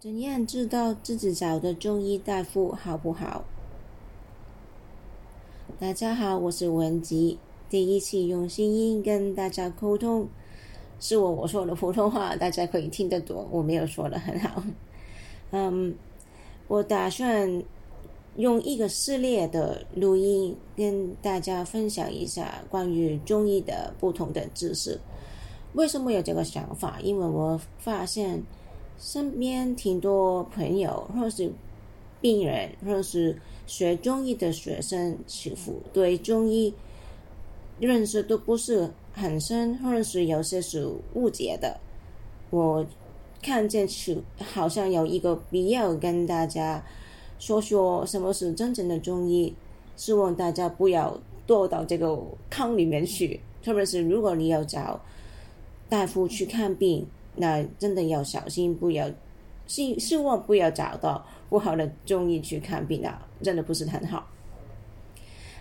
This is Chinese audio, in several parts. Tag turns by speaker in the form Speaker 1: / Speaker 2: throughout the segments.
Speaker 1: 怎样知道自己找的中医大夫好不好？大家好，我是文吉，第一次用声音跟大家沟通，是我我说的普通话，大家可以听得懂，我没有说的很好。嗯，我打算用一个系列的录音跟大家分享一下关于中医的不同的知识。为什么有这个想法？因为我发现。身边挺多朋友，或是病人，或是学中医的学生，似乎对中医认识都不是很深，或者是有些是误解的。我看见是好像有一个必要跟大家说说什么是真正的中医，希望大家不要堕到这个坑里面去。特别是如果你要找大夫去看病。那真的要小心，不要希希望不要找到不好的中医去看病啊，真的不是很好。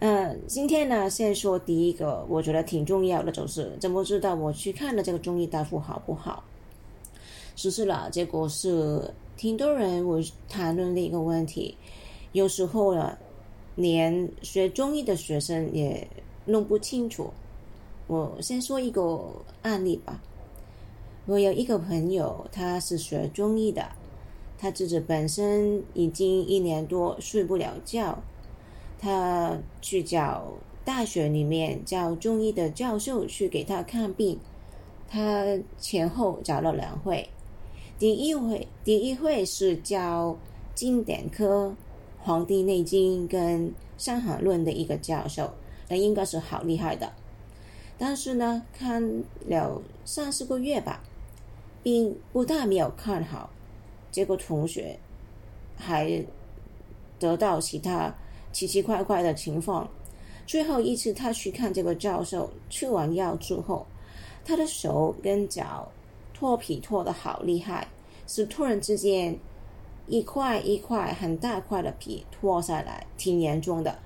Speaker 1: 嗯，今天呢，先说第一个，我觉得挺重要的，就是怎么知道我去看了这个中医大夫好不好？实施了，结果是挺多人我谈论的一个问题。有时候呢，连学中医的学生也弄不清楚。我先说一个案例吧。我有一个朋友，他是学中医的，他自己本身已经一年多睡不了觉，他去找大学里面教中医的教授去给他看病，他前后找了两会，第一回第一回是教经典科《黄帝内经》跟《伤寒论》的一个教授，那应该是好厉害的，但是呢，看了三四个月吧。并不但没有看好，结果同学还得到其他奇奇怪怪的情况。最后一次他去看这个教授，吃完药之后，他的手跟脚脱皮脱的好厉害，是突然之间一块一块很大块的皮脱下来，挺严重的，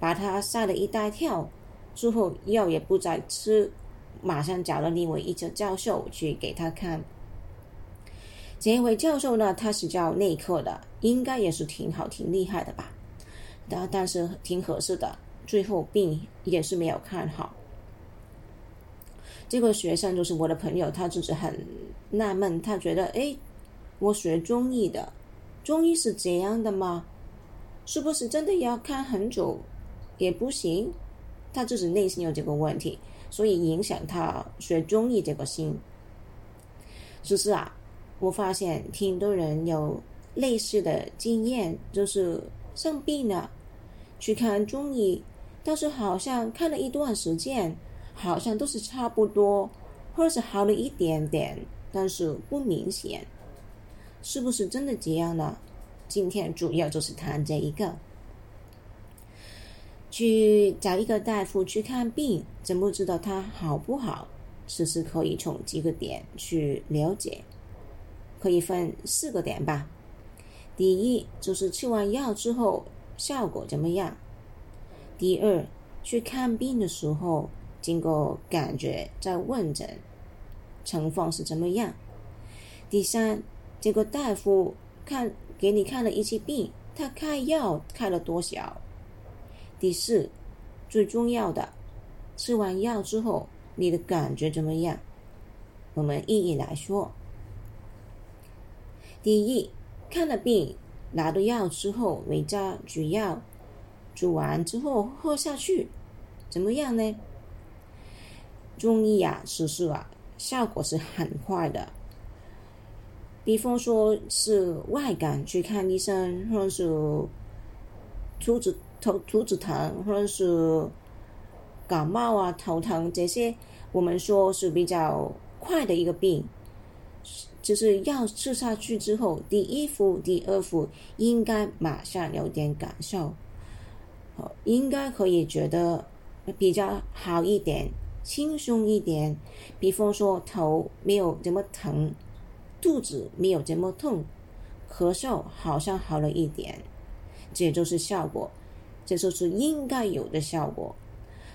Speaker 1: 把他吓了一大跳。之后药也不再吃，马上找了另外一个教授去给他看。这一位教授呢，他是教内科的，应该也是挺好、挺厉害的吧？但但是挺合适的，最后病也是没有看好。这个学生就是我的朋友，他就是很纳闷，他觉得：哎，我学中医的，中医是这样的吗？是不是真的要看很久也不行？他自己内心有这个问题，所以影响他学中医这个心。是不是啊？我发现挺多人有类似的经验，就是生病了去看中医，但是好像看了一段时间，好像都是差不多，或者是好了一点点，但是不明显，是不是真的这样呢？今天主要就是谈这一个，去找一个大夫去看病，怎么知道他好不好？其实可以从几个点去了解。可以分四个点吧。第一，就是吃完药之后效果怎么样；第二，去看病的时候，经过感觉在问诊，情况是怎么样；第三，这个大夫看给你看了一些病，他开药开了多少；第四，最重要的，吃完药之后你的感觉怎么样？我们一一来说。第一，看了病，拿了药之后，回家煮药，煮完之后喝下去，怎么样呢？中医啊，实施啊，效果是很快的。比方说是外感去看医生，或者是肚子头肚子疼，或者是感冒啊头疼这些，我们说是比较快的一个病。就是药吃下去之后，第一副、第二副应该马上有点感受，应该可以觉得比较好一点、轻松一点。比方说头没有这么疼，肚子没有这么痛，咳嗽好像好了一点，这就是效果，这就是应该有的效果。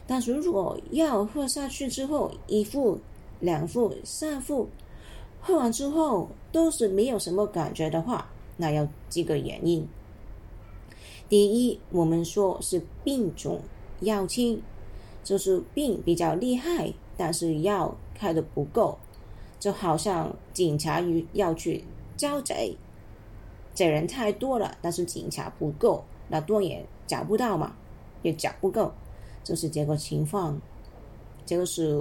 Speaker 1: 但是如果药喝下去之后，一副、两副、三副，喝完之后都是没有什么感觉的话，那有几个原因。第一，我们说是病重药轻，就是病比较厉害，但是药开的不够，就好像警察与要去招贼，这人太多了，但是警察不够，那多也找不到嘛，也找不够，就是这个情况，这个是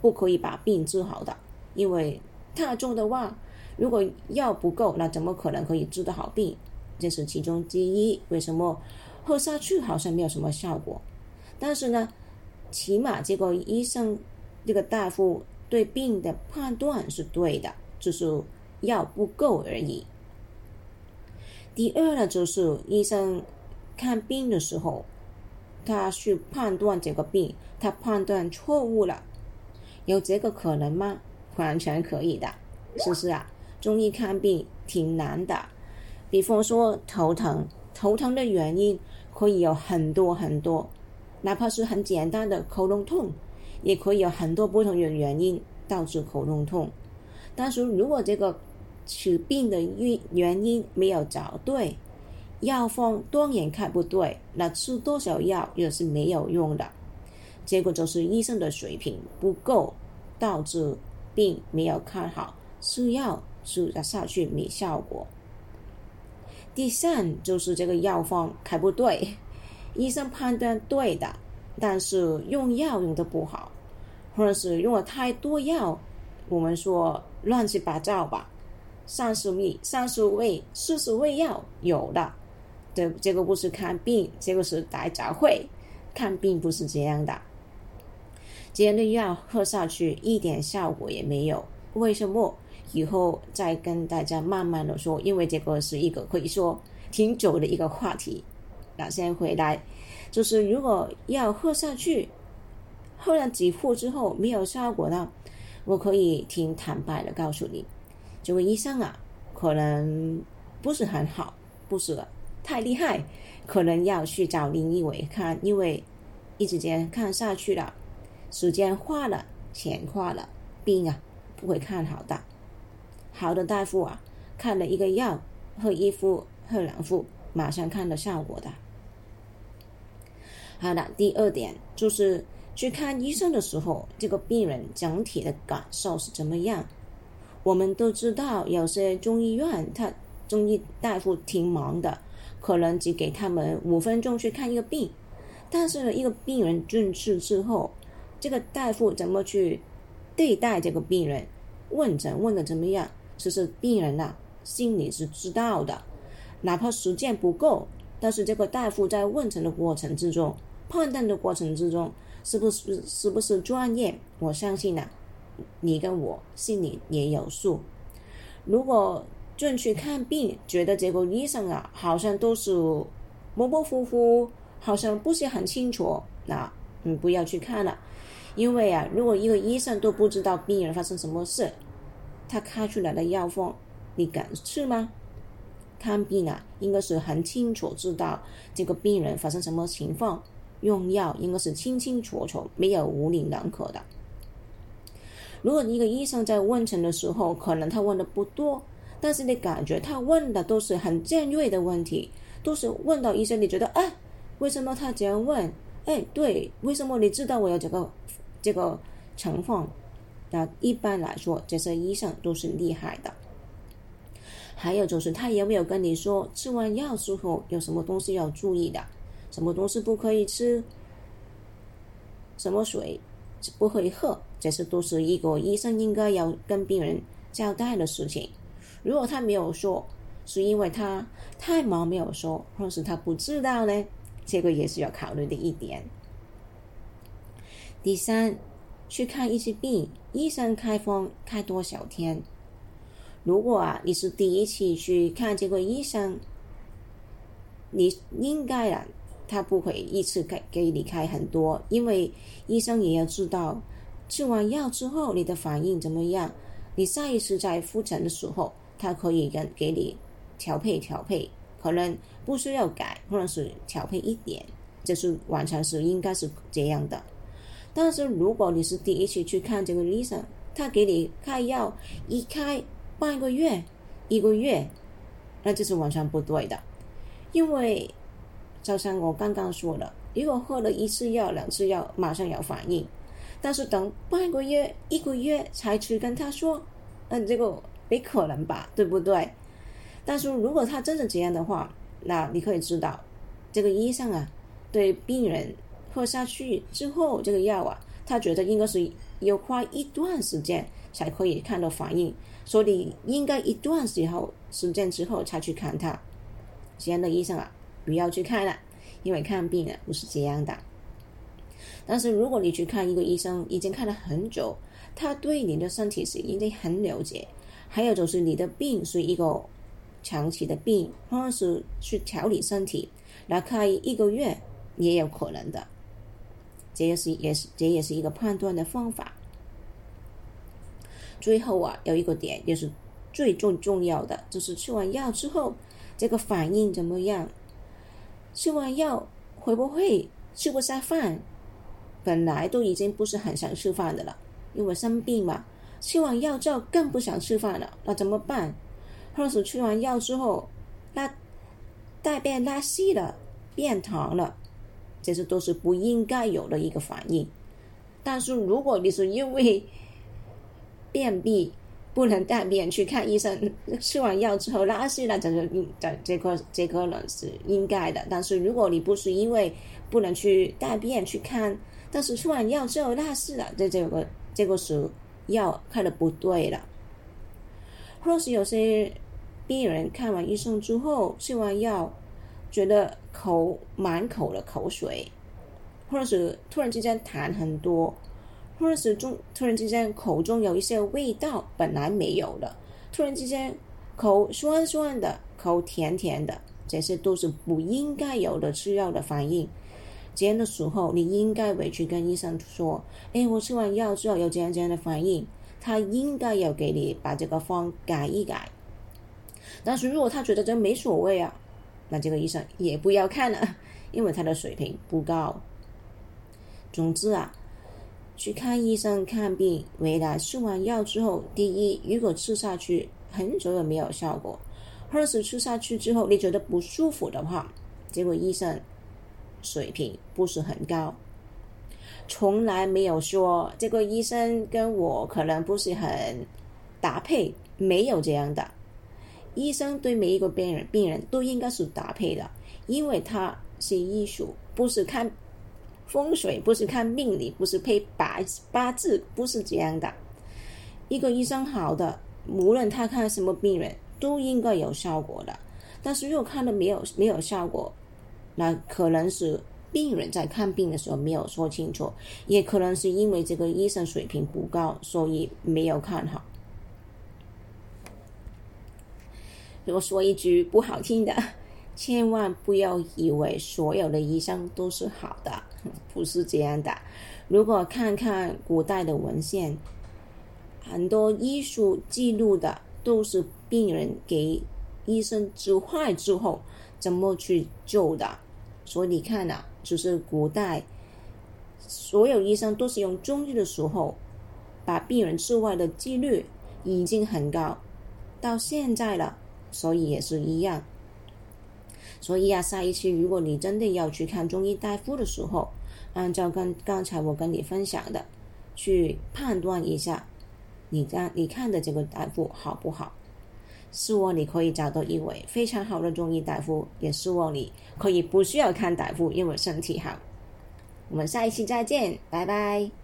Speaker 1: 不可以把病治好的，因为太重的话，如果药不够，那怎么可能可以治得好病？这是其中之一。为什么喝下去好像没有什么效果？但是呢，起码这个医生这个大夫对病的判断是对的，就是药不够而已。第二呢，就是医生看病的时候，他去判断这个病，他判断错误了，有这个可能吗？完全可以的，是不是啊？中医看病挺难的。比方说头疼，头疼的原因可以有很多很多，哪怕是很简单的喉咙痛，也可以有很多不同的原因导致喉咙痛。但是如果这个治病的原原因没有找对，药方当然开不对，那吃多少药也是没有用的。结果就是医生的水平不够，导致病没有看好，吃药吃下去没效果。第三就是这个药方开不对，医生判断对的，但是用药用的不好，或者是用了太多药，我们说乱七八糟吧，三十味、三十味、四十味药有的，这这个不是看病，这个是大杂烩，看病不是这样的，这样的药喝下去一点效果也没有，为什么？以后再跟大家慢慢的说，因为这个是一个可以说挺久的一个话题。那先回来，就是如果要喝下去，喝了几副之后没有效果呢，我可以挺坦白的告诉你，这位医生啊，可能不是很好，不是太厉害，可能要去找另一位看，因为一直间看下去了，时间花了，钱花了，病啊不会看好的。好的大夫啊，看了一个药，喝一副、喝两副，马上看到效果的。好的，第二点就是去看医生的时候，这个病人整体的感受是怎么样？我们都知道，有些中医院他中医大夫挺忙的，可能只给他们五分钟去看一个病。但是呢，一个病人进去之后，这个大夫怎么去对待这个病人？问诊问的怎么样？其实病人呐，心里是知道的，哪怕时间不够，但是这个大夫在问诊的过程之中，判断的过程之中，是不是是不是专业？我相信呐，你跟我心里也有数。如果进去看病，觉得这个医生啊，好像都是模模糊糊，好像不是很清楚，那你不要去看了，因为啊，如果一个医生都不知道病人发生什么事。他开出来的药方，你敢吃吗？看病啊，应该是很清楚知道这个病人发生什么情况，用药应该是清清楚楚，没有模棱两可的。如果一个医生在问诊的时候，可能他问的不多，但是你感觉他问的都是很尖锐的问题，都是问到医生，你觉得啊，为什么他这样问？哎，对，为什么你知道我有这个这个情况？那一般来说，这些医生都是厉害的。还有就是，他有没有跟你说吃完药之后有什么东西要注意的？什么东西不可以吃？什么水不可以喝？这些都是一个医生应该要跟病人交代的事情。如果他没有说，是因为他太忙没有说，或是他不知道呢？这个也是要考虑的一点。第三。去看一些病，医生开方开多少天？如果啊，你是第一次去看这个医生，你应该啊，他不会一次给给你开很多，因为医生也要知道吃完药之后你的反应怎么样。你下一次在复诊的时候，他可以跟给你调配调配，可能不需要改，或者是调配一点，这是完全是应该是这样的。但是如果你是第一次去看这个医生，他给你开药，一开半个月、一个月，那就是完全不对的。因为就像我刚刚说的，如果喝了一次药、两次药，马上有反应，但是等半个月、一个月才去跟他说，嗯，这个没可能吧，对不对？但是如果他真的这样的话，那你可以知道，这个医生啊，对病人喝下去之后，这个药啊，他觉得应该是要花一段时间才可以看到反应，所以应该一段时候时间之后才去看他。这样的医生啊，不要去看了，因为看病啊不是这样的。但是如果你去看一个医生，已经看了很久，他对你的身体是已经很了解，还有就是你的病是一个。长期的病，或者是去调理身体，来开一个月也有可能的。这也是也是这也是一个判断的方法。最后啊，有一个点也是最重重要的，就是吃完药之后，这个反应怎么样？吃完药会不会吃不下饭？本来都已经不是很想吃饭的了，因为生病嘛，吃完药之后更不想吃饭了，那怎么办？或者是吃完药之后，拉大便拉稀了，变糖了，这些都是不应该有的一个反应。但是如果你是因为便秘不能大便去看医生，吃完药之后拉稀了，这个这这个这个呢是应该的。但是如果你不是因为不能去大便去看，但是吃完药之后拉稀了，这这个这个是药开的不对了。或是有些病人看完医生之后，吃完药，觉得口满口的口水，或者是突然之间痰很多，或者是中突然之间口中有一些味道本来没有的，突然之间口酸酸的，口甜甜的，这些都是不应该有的吃药的反应。这样的时候，你应该回去跟医生说：“哎，我吃完药之后有这样这样的反应。”他应该要给你把这个方改一改，但是如果他觉得这没所谓啊，那这个医生也不要看了，因为他的水平不高。总之啊，去看医生看病，回来吃完药之后，第一，如果吃下去很久也没有效果，或者是吃下去之后你觉得不舒服的话，结果医生水平不是很高。从来没有说这个医生跟我可能不是很搭配，没有这样的。医生对每一个病人病人都应该是搭配的，因为他是医术，不是看风水，不是看命理，不是配八八字，不是这样的。一个医生好的，无论他看什么病人，都应该有效果的。但是如果看了没有没有效果，那可能是。病人在看病的时候没有说清楚，也可能是因为这个医生水平不高，所以没有看好。如果说一句不好听的，千万不要以为所有的医生都是好的，不是这样的。如果看看古代的文献，很多医术记录的都是病人给医生治坏之后怎么去救的，所以你看呐。就是古代所有医生都是用中医的时候，把病人治坏的几率已经很高，到现在了，所以也是一样。所以啊，下一期如果你真的要去看中医大夫的时候，按照刚刚才我跟你分享的，去判断一下，你看你看的这个大夫好不好？希望你可以找到一位非常好的中医大夫，也希望你可以不需要看大夫，因为身体好。我们下一期再见，拜拜。